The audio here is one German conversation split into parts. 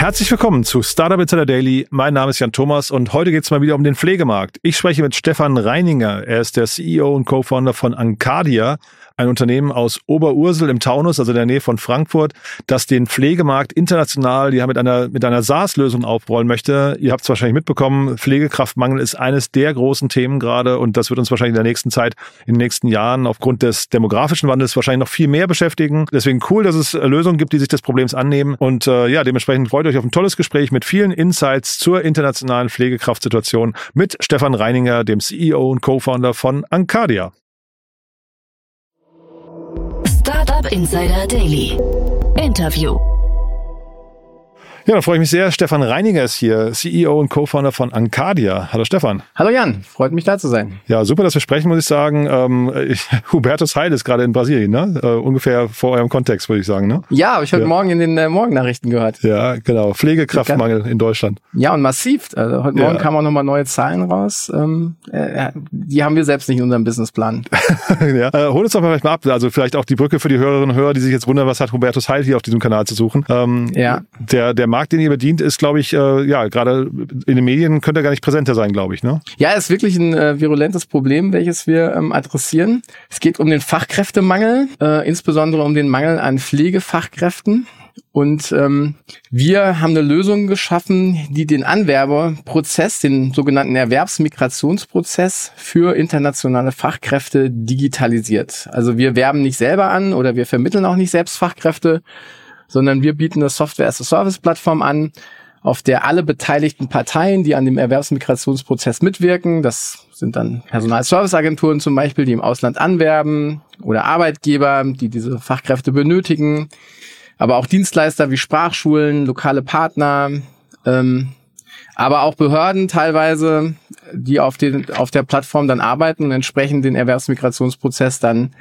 Herzlich willkommen zu Startup Insider Daily. Mein Name ist Jan Thomas und heute geht es mal wieder um den Pflegemarkt. Ich spreche mit Stefan Reininger. Er ist der CEO und Co-Founder von Ancadia, ein Unternehmen aus Oberursel im Taunus, also in der Nähe von Frankfurt, das den Pflegemarkt international ja, mit einer, mit einer SaaS-Lösung aufrollen möchte. Ihr habt es wahrscheinlich mitbekommen, Pflegekraftmangel ist eines der großen Themen gerade und das wird uns wahrscheinlich in der nächsten Zeit, in den nächsten Jahren aufgrund des demografischen Wandels wahrscheinlich noch viel mehr beschäftigen. Deswegen cool, dass es Lösungen gibt, die sich des Problems annehmen und äh, ja, dementsprechend freut euch auf ein tolles Gespräch mit vielen Insights zur internationalen Pflegekraftsituation mit Stefan Reininger, dem CEO und Co-Founder von Ancadia. Insider Daily. Interview. Ja, dann freue ich mich sehr. Stefan Reiniger ist hier, CEO und Co-Founder von Ancadia. Hallo Stefan. Hallo Jan, freut mich da zu sein. Ja, super, dass wir sprechen, muss ich sagen. Ähm, ich, Hubertus Heil ist gerade in Brasilien, ne? Äh, ungefähr vor eurem Kontext, würde ich sagen, ne? Ja, habe ich heute ja. Morgen in den äh, Morgennachrichten gehört. Ja, genau. Pflegekraftmangel in Deutschland. Ja, und massiv. Also heute Morgen ja. kamen auch nochmal neue Zahlen raus. Ähm, äh, die haben wir selbst nicht in unserem Businessplan. ja. Äh, hol uns doch mal vielleicht mal ab. Also vielleicht auch die Brücke für die Hörerinnen und Hörer, die sich jetzt wundern, was hat Hubertus Heil hier auf diesem Kanal zu suchen. Ähm, ja. Der, der Markt, den ihr bedient, ist, glaube ich, äh, ja, gerade in den Medien könnte er gar nicht präsenter sein, glaube ich. Ne? Ja, ist wirklich ein äh, virulentes Problem, welches wir ähm, adressieren. Es geht um den Fachkräftemangel, äh, insbesondere um den Mangel an Pflegefachkräften. Und ähm, wir haben eine Lösung geschaffen, die den Anwerberprozess, den sogenannten Erwerbsmigrationsprozess für internationale Fachkräfte digitalisiert. Also wir werben nicht selber an oder wir vermitteln auch nicht selbst Fachkräfte, sondern wir bieten eine Software-as-a-Service-Plattform an, auf der alle beteiligten Parteien, die an dem Erwerbsmigrationsprozess mitwirken, das sind dann Personalserviceagenturen zum Beispiel, die im Ausland anwerben oder Arbeitgeber, die diese Fachkräfte benötigen, aber auch Dienstleister wie Sprachschulen, lokale Partner, ähm, aber auch Behörden teilweise, die auf, den, auf der Plattform dann arbeiten und entsprechend den Erwerbsmigrationsprozess dann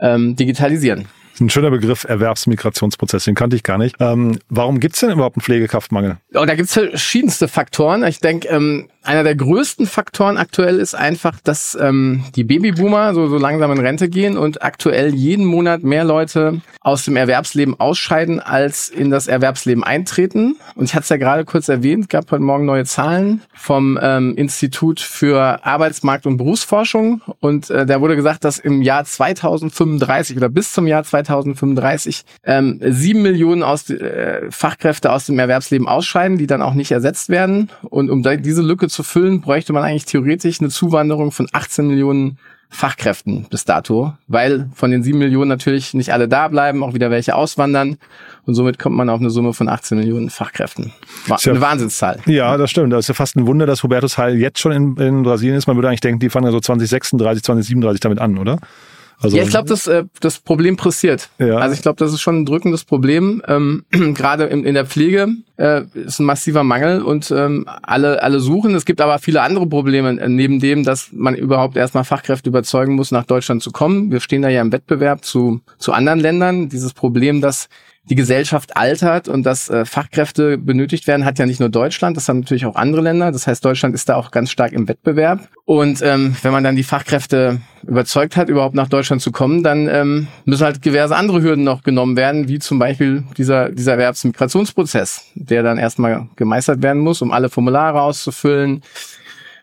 ähm, digitalisieren. Ein schöner Begriff, Erwerbsmigrationsprozess, den kannte ich gar nicht. Ähm, warum gibt's denn überhaupt einen Pflegekraftmangel? Oh, da gibt's verschiedenste Faktoren. Ich denke, ähm, einer der größten Faktoren aktuell ist einfach, dass ähm, die Babyboomer so, so langsam in Rente gehen und aktuell jeden Monat mehr Leute aus dem Erwerbsleben ausscheiden, als in das Erwerbsleben eintreten. Und ich hatte es ja gerade kurz erwähnt, gab heute Morgen neue Zahlen vom ähm, Institut für Arbeitsmarkt und Berufsforschung. Und äh, da wurde gesagt, dass im Jahr 2035 oder bis zum Jahr 2035 ähm, sieben Millionen aus, äh, Fachkräfte aus dem Erwerbsleben ausscheiden, die dann auch nicht ersetzt werden. Und um diese Lücke zu füllen, bräuchte man eigentlich theoretisch eine Zuwanderung von 18 Millionen Fachkräften bis dato, weil von den 7 Millionen natürlich nicht alle da bleiben, auch wieder welche auswandern und somit kommt man auf eine Summe von 18 Millionen Fachkräften. War eine ja, Wahnsinnszahl. Ja, das stimmt. Das ist ja fast ein Wunder, dass Hubertus Heil jetzt schon in, in Brasilien ist. Man würde eigentlich denken, die fangen ja so 2036, 2037 damit an, oder? Also, ja, ich glaube, das, äh, das Problem pressiert. Ja. Also ich glaube, das ist schon ein drückendes Problem. Ähm, Gerade in, in der Pflege äh, ist ein massiver Mangel und ähm, alle, alle suchen. Es gibt aber viele andere Probleme, äh, neben dem, dass man überhaupt erstmal Fachkräfte überzeugen muss, nach Deutschland zu kommen. Wir stehen da ja im Wettbewerb zu, zu anderen Ländern. Dieses Problem, dass die Gesellschaft altert und dass äh, Fachkräfte benötigt werden, hat ja nicht nur Deutschland, das haben natürlich auch andere Länder. Das heißt, Deutschland ist da auch ganz stark im Wettbewerb. Und ähm, wenn man dann die Fachkräfte überzeugt hat, überhaupt nach Deutschland zu kommen, dann ähm, müssen halt diverse andere Hürden noch genommen werden, wie zum Beispiel dieser, dieser Erwerbsmigrationsprozess, der dann erstmal gemeistert werden muss, um alle Formulare auszufüllen,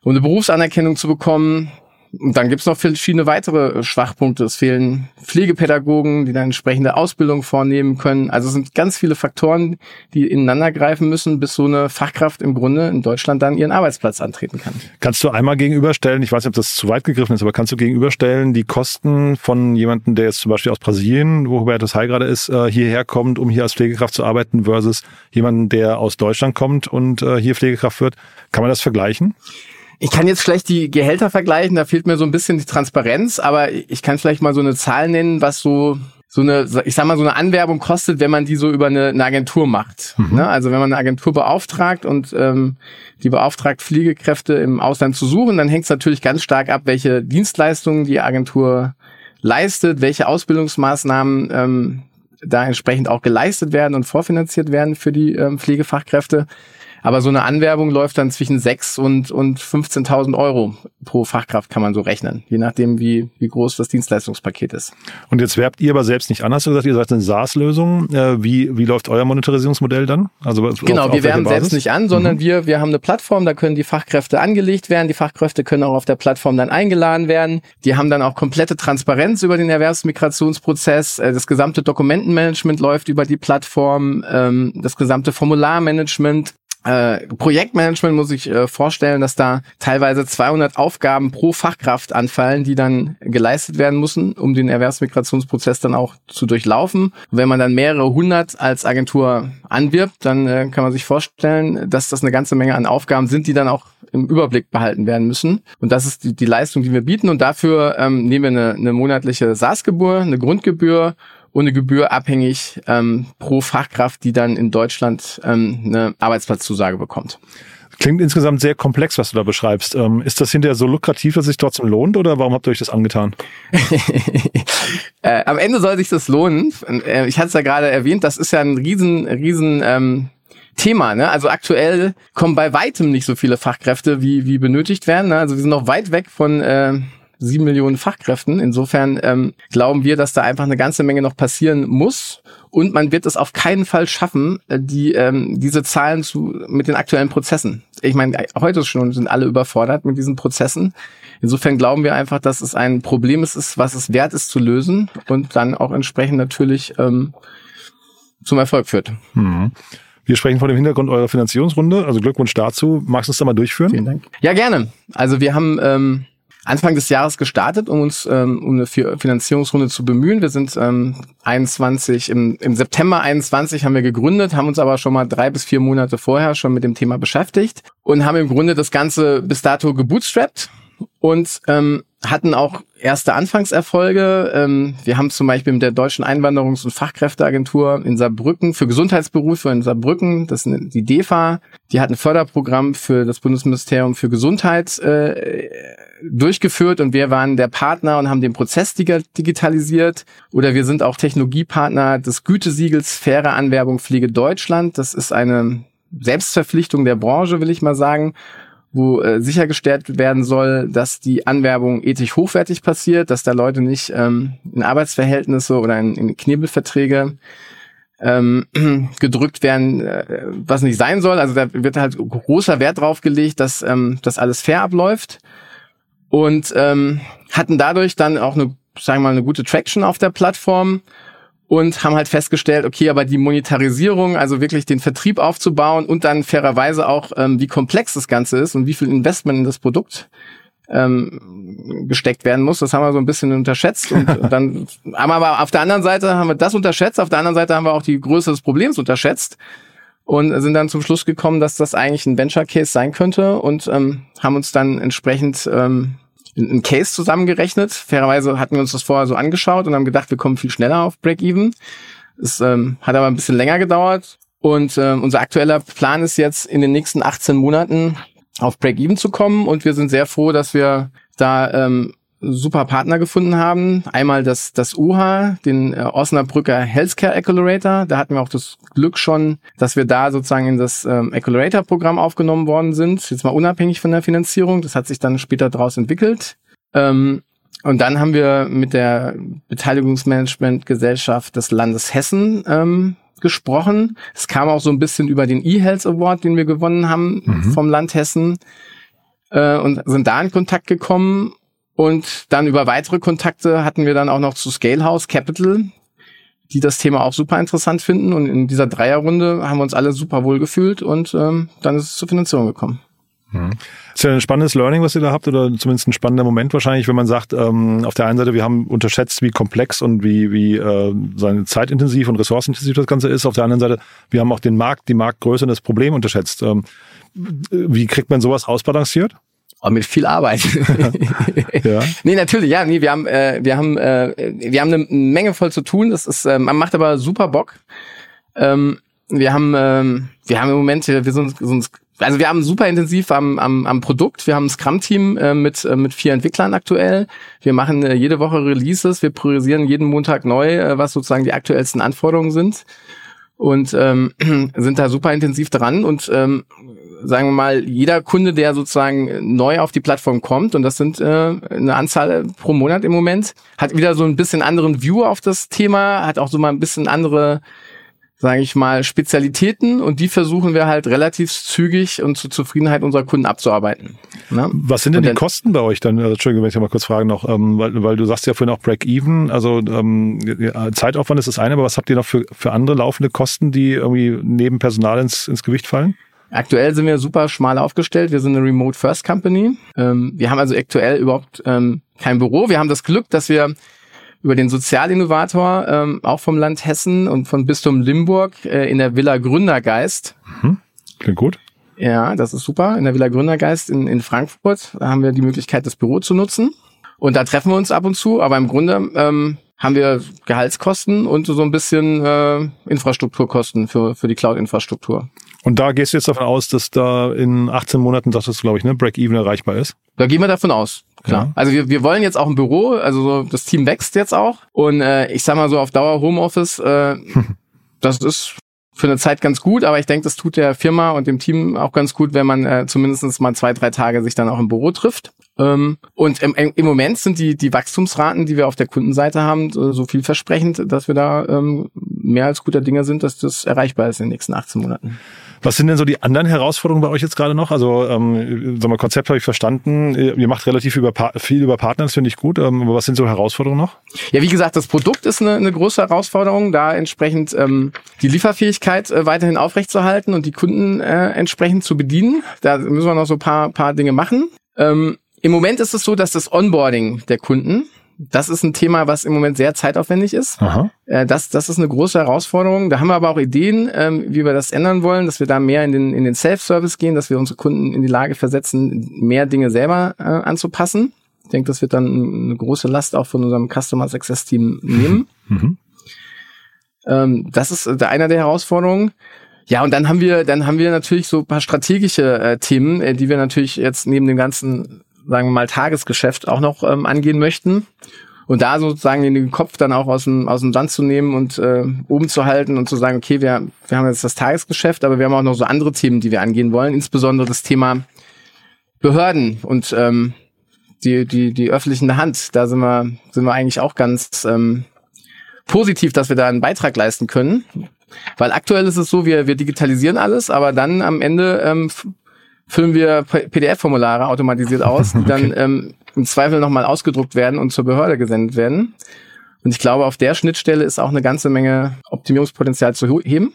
um eine Berufsanerkennung zu bekommen. Und dann gibt's noch verschiedene weitere Schwachpunkte. Es fehlen Pflegepädagogen, die dann entsprechende Ausbildung vornehmen können. Also es sind ganz viele Faktoren, die ineinander greifen müssen, bis so eine Fachkraft im Grunde in Deutschland dann ihren Arbeitsplatz antreten kann. Kannst du einmal gegenüberstellen, ich weiß nicht, ob das zu weit gegriffen ist, aber kannst du gegenüberstellen die Kosten von jemandem, der jetzt zum Beispiel aus Brasilien, wo Hubertus Heil gerade ist, äh, hierher kommt, um hier als Pflegekraft zu arbeiten, versus jemanden, der aus Deutschland kommt und äh, hier Pflegekraft wird? Kann man das vergleichen? Ich kann jetzt schlecht die Gehälter vergleichen, da fehlt mir so ein bisschen die Transparenz, aber ich kann vielleicht mal so eine Zahl nennen, was so so eine, ich sag mal, so eine Anwerbung kostet, wenn man die so über eine, eine Agentur macht. Mhm. Ne? Also wenn man eine Agentur beauftragt und ähm, die beauftragt, Fliegekräfte im Ausland zu suchen, dann hängt es natürlich ganz stark ab, welche Dienstleistungen die Agentur leistet, welche Ausbildungsmaßnahmen ähm, da entsprechend auch geleistet werden und vorfinanziert werden für die ähm, Pflegefachkräfte. Aber so eine Anwerbung läuft dann zwischen 6 und, und 15.000 Euro pro Fachkraft, kann man so rechnen. Je nachdem, wie, wie groß das Dienstleistungspaket ist. Und jetzt werbt ihr aber selbst nicht an, hast du gesagt, ihr seid eine SaaS-Lösung. Äh, wie, wie läuft euer Monetarisierungsmodell dann? Also genau, auf, wir werben selbst nicht an, sondern mhm. wir, wir haben eine Plattform, da können die Fachkräfte angelegt werden. Die Fachkräfte können auch auf der Plattform dann eingeladen werden. Die haben dann auch komplette Transparenz über den Erwerbsmigrationsprozess. Äh, das gesamte Dokumentenmanagement läuft über die Plattform. Ähm, das gesamte Formularmanagement äh, Projektmanagement muss ich äh, vorstellen, dass da teilweise 200 Aufgaben pro Fachkraft anfallen, die dann geleistet werden müssen, um den Erwerbsmigrationsprozess dann auch zu durchlaufen. Und wenn man dann mehrere hundert als Agentur anwirbt, dann äh, kann man sich vorstellen, dass das eine ganze Menge an Aufgaben sind, die dann auch im Überblick behalten werden müssen. Und das ist die, die Leistung, die wir bieten. Und dafür ähm, nehmen wir eine, eine monatliche SaaS-Gebühr, eine Grundgebühr ohne Gebühr abhängig ähm, pro Fachkraft, die dann in Deutschland ähm, eine Arbeitsplatzzusage bekommt. Klingt insgesamt sehr komplex, was du da beschreibst. Ähm, ist das hinterher so lukrativ, dass es sich trotzdem lohnt oder warum habt ihr euch das angetan? äh, am Ende soll sich das lohnen. Äh, ich hatte es ja gerade erwähnt, das ist ja ein riesen, riesen ähm, Thema. Ne? Also aktuell kommen bei weitem nicht so viele Fachkräfte, wie, wie benötigt werden. Ne? Also wir sind noch weit weg von äh, sieben Millionen Fachkräften. Insofern ähm, glauben wir, dass da einfach eine ganze Menge noch passieren muss. Und man wird es auf keinen Fall schaffen, äh, die ähm, diese Zahlen zu mit den aktuellen Prozessen. Ich meine, heute schon sind alle überfordert mit diesen Prozessen. Insofern glauben wir einfach, dass es ein Problem ist, was es wert ist zu lösen und dann auch entsprechend natürlich ähm, zum Erfolg führt. Mhm. Wir sprechen vor dem Hintergrund eurer Finanzierungsrunde. Also Glückwunsch dazu. Magst du uns da mal durchführen? Vielen Dank. Ja, gerne. Also wir haben ähm, Anfang des Jahres gestartet, um uns ähm, um eine Finanzierungsrunde zu bemühen. Wir sind ähm, 21 im, im September 21 haben wir gegründet, haben uns aber schon mal drei bis vier Monate vorher schon mit dem Thema beschäftigt und haben im Grunde das Ganze bis dato gebootstrapped und ähm, hatten auch erste Anfangserfolge. Ähm, wir haben zum Beispiel mit der Deutschen Einwanderungs- und Fachkräfteagentur in Saarbrücken für Gesundheitsberufe in Saarbrücken, das ist die DEFA, die hat ein Förderprogramm für das Bundesministerium für Gesundheit äh, durchgeführt und wir waren der Partner und haben den Prozess digitalisiert. Oder wir sind auch Technologiepartner des Gütesiegels Faire Anwerbung Pflege Deutschland. Das ist eine Selbstverpflichtung der Branche, will ich mal sagen, wo äh, sichergestellt werden soll, dass die Anwerbung ethisch hochwertig passiert, dass da Leute nicht ähm, in Arbeitsverhältnisse oder in, in Knebelverträge ähm, gedrückt werden, äh, was nicht sein soll. Also da wird halt großer Wert drauf gelegt, dass ähm, das alles fair abläuft und ähm, hatten dadurch dann auch eine, sagen wir mal, eine gute Traction auf der Plattform und haben halt festgestellt, okay, aber die Monetarisierung, also wirklich den Vertrieb aufzubauen und dann fairerweise auch, ähm, wie komplex das Ganze ist und wie viel Investment in das Produkt ähm, gesteckt werden muss, das haben wir so ein bisschen unterschätzt. Und dann haben wir aber auf der anderen Seite haben wir das unterschätzt, auf der anderen Seite haben wir auch die Größe des Problems unterschätzt und sind dann zum Schluss gekommen, dass das eigentlich ein Venture Case sein könnte und ähm, haben uns dann entsprechend ähm, einen Case zusammengerechnet. Fairerweise hatten wir uns das vorher so angeschaut und haben gedacht, wir kommen viel schneller auf Break-Even. Es ähm, hat aber ein bisschen länger gedauert. Und ähm, unser aktueller Plan ist jetzt, in den nächsten 18 Monaten auf Break-Even zu kommen. Und wir sind sehr froh, dass wir da ähm, super Partner gefunden haben. Einmal das, das UHA, den äh, Osnabrücker Healthcare Accelerator. Da hatten wir auch das Glück schon, dass wir da sozusagen in das ähm, Accelerator-Programm aufgenommen worden sind. Jetzt mal unabhängig von der Finanzierung. Das hat sich dann später daraus entwickelt. Ähm, und dann haben wir mit der Beteiligungsmanagement-Gesellschaft des Landes Hessen ähm, gesprochen. Es kam auch so ein bisschen über den eHealth Award, den wir gewonnen haben mhm. vom Land Hessen äh, und sind da in Kontakt gekommen und dann über weitere Kontakte hatten wir dann auch noch zu Scalehouse Capital, die das Thema auch super interessant finden. Und in dieser Dreierrunde haben wir uns alle super wohl gefühlt und ähm, dann ist es zur Finanzierung gekommen. Mhm. Ist ja ein spannendes Learning, was ihr da habt, oder zumindest ein spannender Moment wahrscheinlich, wenn man sagt, ähm, auf der einen Seite, wir haben unterschätzt, wie komplex und wie, wie äh, seine zeitintensiv und ressourcenintensiv das Ganze ist. Auf der anderen Seite, wir haben auch den Markt, die Marktgröße und das Problem unterschätzt. Ähm, wie kriegt man sowas ausbalanciert? Aber mit viel Arbeit. ja. Nee, natürlich, ja, nee, wir haben, äh, wir haben, äh, wir haben eine Menge voll zu tun. Das ist, äh, man macht aber super Bock. Ähm, wir haben, ähm, wir haben im Moment, wir sind, sind also wir haben super intensiv am, am, am Produkt. Wir haben ein Scrum-Team äh, mit, äh, mit vier Entwicklern aktuell. Wir machen äh, jede Woche Releases. Wir priorisieren jeden Montag neu, äh, was sozusagen die aktuellsten Anforderungen sind und ähm, sind da super intensiv dran und ähm, sagen wir mal, jeder Kunde, der sozusagen neu auf die Plattform kommt, und das sind äh, eine Anzahl pro Monat im Moment, hat wieder so ein bisschen anderen View auf das Thema, hat auch so mal ein bisschen andere sage ich mal, Spezialitäten und die versuchen wir halt relativ zügig und zur Zufriedenheit unserer Kunden abzuarbeiten. Ne? Was sind denn die Kosten bei euch dann? Also, Entschuldigung, wenn ich mal kurz fragen noch, ähm, weil, weil du sagst ja vorhin auch Break-Even, also ähm, Zeitaufwand ist das eine, aber was habt ihr noch für, für andere laufende Kosten, die irgendwie neben Personal ins, ins Gewicht fallen? Aktuell sind wir super schmal aufgestellt. Wir sind eine Remote First Company. Ähm, wir haben also aktuell überhaupt ähm, kein Büro. Wir haben das Glück, dass wir über den Sozialinnovator, ähm, auch vom Land Hessen und von Bistum Limburg äh, in der Villa Gründergeist. Mhm. Klingt gut. Ja, das ist super. In der Villa Gründergeist in, in Frankfurt da haben wir die Möglichkeit, das Büro zu nutzen. Und da treffen wir uns ab und zu, aber im Grunde ähm, haben wir Gehaltskosten und so ein bisschen äh, Infrastrukturkosten für, für die Cloud-Infrastruktur. Und da gehst du jetzt davon aus, dass da in 18 Monaten, das ist, glaube ich, ne, Break-Even erreichbar ist? Da gehen wir davon aus. Klar. Ja. Also wir, wir wollen jetzt auch ein Büro, also so, das Team wächst jetzt auch. Und äh, ich sag mal so auf Dauer Homeoffice, äh, das ist für eine Zeit ganz gut, aber ich denke, das tut der Firma und dem Team auch ganz gut, wenn man äh, zumindest mal zwei, drei Tage sich dann auch im Büro trifft. Ähm, und im, im Moment sind die, die Wachstumsraten, die wir auf der Kundenseite haben, so, so vielversprechend, dass wir da ähm, mehr als guter Dinge sind, dass das erreichbar ist in den nächsten 18 Monaten. Was sind denn so die anderen Herausforderungen bei euch jetzt gerade noch? Also, ähm, sag mal, Konzept habe ich verstanden. Ihr macht relativ über, viel über Partner, das finde ich gut. Ähm, aber was sind so Herausforderungen noch? Ja, wie gesagt, das Produkt ist eine, eine große Herausforderung, da entsprechend ähm, die Lieferfähigkeit äh, weiterhin aufrechtzuerhalten und die Kunden äh, entsprechend zu bedienen. Da müssen wir noch so ein paar, paar Dinge machen. Ähm, Im Moment ist es so, dass das Onboarding der Kunden das ist ein Thema, was im Moment sehr zeitaufwendig ist. Aha. Äh, das, das ist eine große Herausforderung. Da haben wir aber auch Ideen, ähm, wie wir das ändern wollen, dass wir da mehr in den, in den Self-Service gehen, dass wir unsere Kunden in die Lage versetzen, mehr Dinge selber äh, anzupassen. Ich denke, das wird dann eine große Last auch von unserem Customer Success Team nehmen. Mhm. Ähm, das ist äh, einer der Herausforderungen. Ja, und dann haben wir, dann haben wir natürlich so ein paar strategische äh, Themen, äh, die wir natürlich jetzt neben dem ganzen sagen wir mal, Tagesgeschäft auch noch ähm, angehen möchten. Und da sozusagen den Kopf dann auch aus dem, aus dem Sand zu nehmen und äh, oben zu halten und zu sagen, okay, wir, wir haben jetzt das Tagesgeschäft, aber wir haben auch noch so andere Themen, die wir angehen wollen, insbesondere das Thema Behörden und ähm, die, die, die öffentliche Hand. Da sind wir, sind wir eigentlich auch ganz ähm, positiv, dass wir da einen Beitrag leisten können. Weil aktuell ist es so, wir, wir digitalisieren alles, aber dann am Ende ähm, füllen wir PDF-Formulare automatisiert aus, die okay. dann ähm, im Zweifel nochmal ausgedruckt werden und zur Behörde gesendet werden. Und ich glaube, auf der Schnittstelle ist auch eine ganze Menge Optimierungspotenzial zu heben.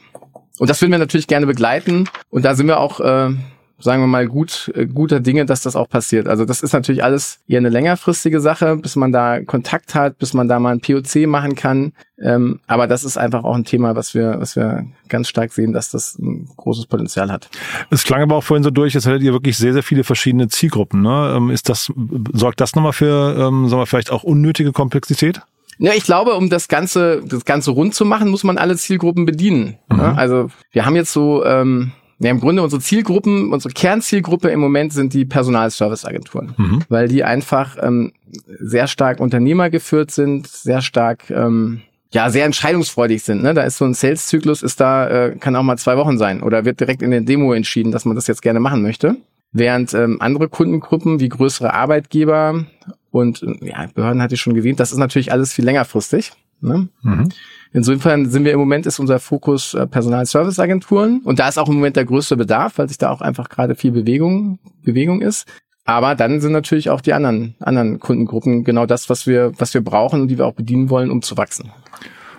Und das würden wir natürlich gerne begleiten. Und da sind wir auch äh, sagen wir mal, gut, äh, guter Dinge, dass das auch passiert. Also das ist natürlich alles eher eine längerfristige Sache, bis man da Kontakt hat, bis man da mal ein POC machen kann. Ähm, aber das ist einfach auch ein Thema, was wir, was wir ganz stark sehen, dass das ein großes Potenzial hat. Es klang aber auch vorhin so durch, als hättet ihr wirklich sehr, sehr viele verschiedene Zielgruppen. Ne? Ähm, ist das, sorgt das nochmal für, ähm, sagen wir, vielleicht auch unnötige Komplexität? Ja, ich glaube, um das Ganze, das Ganze rund zu machen, muss man alle Zielgruppen bedienen. Mhm. Ja, also wir haben jetzt so ähm, ja, im Grunde unsere Zielgruppen, unsere Kernzielgruppe im Moment sind die Personalserviceagenturen, mhm. weil die einfach ähm, sehr stark unternehmergeführt sind, sehr stark ähm, ja sehr entscheidungsfreudig sind. Ne? Da ist so ein Sales-Zyklus, ist da äh, kann auch mal zwei Wochen sein oder wird direkt in der Demo entschieden, dass man das jetzt gerne machen möchte. Während ähm, andere Kundengruppen wie größere Arbeitgeber und ja, Behörden hatte ich schon erwähnt, das ist natürlich alles viel längerfristig. Ne? Mhm. Insofern sind wir im Moment ist unser Fokus äh, Personalserviceagenturen und da ist auch im Moment der größte Bedarf, weil sich da auch einfach gerade viel Bewegung Bewegung ist. Aber dann sind natürlich auch die anderen anderen Kundengruppen genau das, was wir was wir brauchen und die wir auch bedienen wollen, um zu wachsen.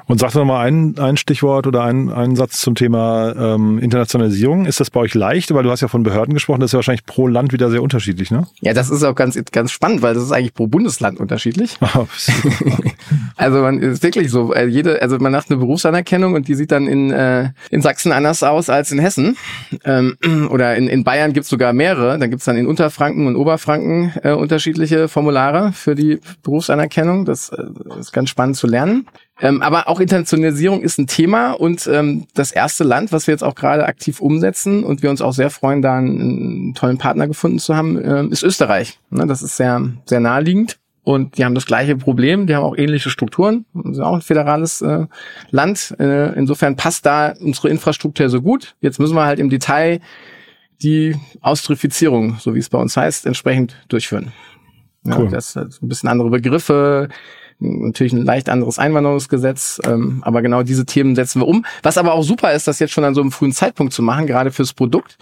Und sag doch mal ein, ein Stichwort oder ein, einen Satz zum Thema ähm, Internationalisierung. Ist das bei euch leicht? Weil du hast ja von Behörden gesprochen, das ist ja wahrscheinlich pro Land wieder sehr unterschiedlich, ne? Ja, das ist auch ganz, ganz spannend, weil das ist eigentlich pro Bundesland unterschiedlich. also man ist wirklich so, äh, jede, also man macht eine Berufsanerkennung und die sieht dann in, äh, in Sachsen anders aus als in Hessen. Ähm, oder in, in Bayern gibt's sogar mehrere. Dann gibt's dann in Unterfranken und Oberfranken äh, unterschiedliche Formulare für die Berufsanerkennung. Das, äh, das ist ganz spannend zu lernen. Ähm, aber auch Internationalisierung ist ein Thema und ähm, das erste Land, was wir jetzt auch gerade aktiv umsetzen und wir uns auch sehr freuen, da einen, einen tollen Partner gefunden zu haben, äh, ist Österreich. Ne, das ist sehr, sehr naheliegend. Und die haben das gleiche Problem, die haben auch ähnliche Strukturen, sind auch ein föderales äh, Land. Äh, insofern passt da unsere Infrastruktur so gut. Jetzt müssen wir halt im Detail die Austrifizierung, so wie es bei uns heißt, entsprechend durchführen. Ja, cool. Das ist ein bisschen andere Begriffe, natürlich ein leicht anderes Einwanderungsgesetz, ähm, aber genau diese Themen setzen wir um. Was aber auch super ist, das jetzt schon an so einem frühen Zeitpunkt zu machen, gerade fürs Produkt,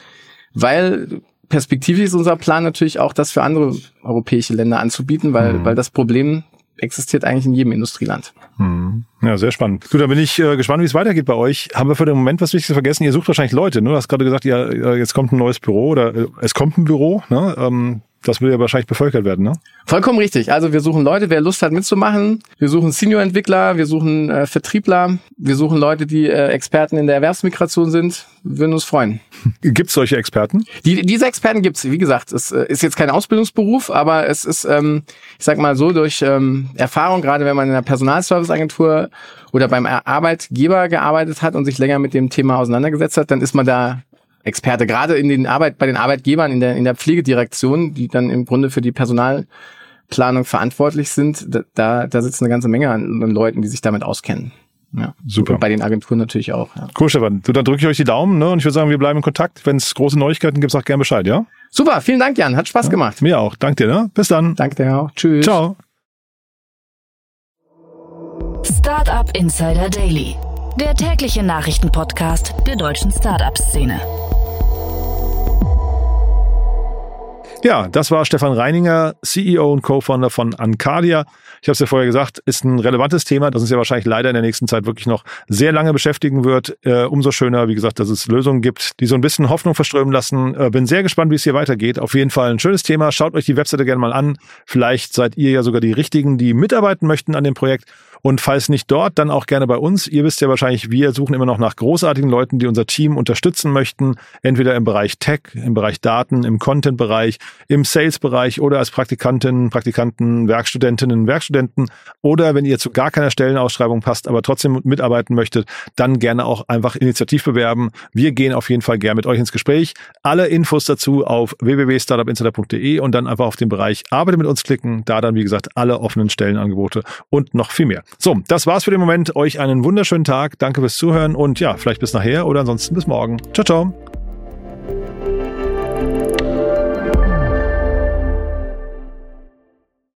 weil perspektivisch ist unser Plan natürlich auch, das für andere europäische Länder anzubieten, weil, mhm. weil das Problem existiert eigentlich in jedem Industrieland. Mhm. Ja, sehr spannend. Gut, dann bin ich äh, gespannt, wie es weitergeht bei euch. Haben wir für den Moment was Wichtiges vergessen? Ihr sucht wahrscheinlich Leute, ne? Du hast gerade gesagt, ja, jetzt kommt ein neues Büro oder äh, es kommt ein Büro, ne? Ähm, das will ja wahrscheinlich bevölkert werden, ne? Vollkommen richtig. Also wir suchen Leute, wer Lust hat mitzumachen. Wir suchen Senior-Entwickler, wir suchen äh, Vertriebler, wir suchen Leute, die äh, Experten in der Erwerbsmigration sind. Wir würden uns freuen. Gibt es solche Experten? Die, diese Experten gibt's. Wie gesagt, es äh, ist jetzt kein Ausbildungsberuf, aber es ist, ähm, ich sag mal so, durch ähm, Erfahrung, gerade wenn man in einer Personalserviceagentur oder beim Arbeitgeber gearbeitet hat und sich länger mit dem Thema auseinandergesetzt hat, dann ist man da Experte, gerade in den Arbeit, bei den Arbeitgebern in der, in der Pflegedirektion, die dann im Grunde für die Personalplanung verantwortlich sind, da, da sitzen eine ganze Menge an, an Leuten, die sich damit auskennen. Ja. Super. Und bei den Agenturen natürlich auch. Ja. Cool, Stefan. Du, dann drücke ich euch die Daumen, ne? Und ich würde sagen, wir bleiben in Kontakt. Wenn es große Neuigkeiten gibt, sag gerne Bescheid, ja? Super, vielen Dank, Jan. Hat Spaß ja, gemacht. Mir auch. Danke dir, ne? Bis dann. Danke dir auch. Tschüss. Ciao. Startup Insider Daily. Der tägliche Nachrichtenpodcast der deutschen Startup-Szene. Ja, das war Stefan Reininger, CEO und Co-Founder von Ancadia. Ich habe es ja vorher gesagt, ist ein relevantes Thema, das uns ja wahrscheinlich leider in der nächsten Zeit wirklich noch sehr lange beschäftigen wird. Äh, umso schöner, wie gesagt, dass es Lösungen gibt, die so ein bisschen Hoffnung verströmen lassen. Äh, bin sehr gespannt, wie es hier weitergeht. Auf jeden Fall ein schönes Thema. Schaut euch die Webseite gerne mal an. Vielleicht seid ihr ja sogar die Richtigen, die mitarbeiten möchten an dem Projekt. Und falls nicht dort, dann auch gerne bei uns. Ihr wisst ja wahrscheinlich, wir suchen immer noch nach großartigen Leuten, die unser Team unterstützen möchten. Entweder im Bereich Tech, im Bereich Daten, im Content-Bereich, im Sales-Bereich oder als Praktikantinnen, Praktikanten, Werkstudentinnen, Werkstudenten. Oder wenn ihr zu gar keiner Stellenausschreibung passt, aber trotzdem mitarbeiten möchtet, dann gerne auch einfach initiativ bewerben. Wir gehen auf jeden Fall gerne mit euch ins Gespräch. Alle Infos dazu auf www.startupinsider.de und dann einfach auf den Bereich Arbeite mit uns klicken. Da dann, wie gesagt, alle offenen Stellenangebote und noch viel mehr. So, das war's für den Moment. Euch einen wunderschönen Tag. Danke fürs Zuhören und ja, vielleicht bis nachher oder ansonsten bis morgen. Ciao, ciao.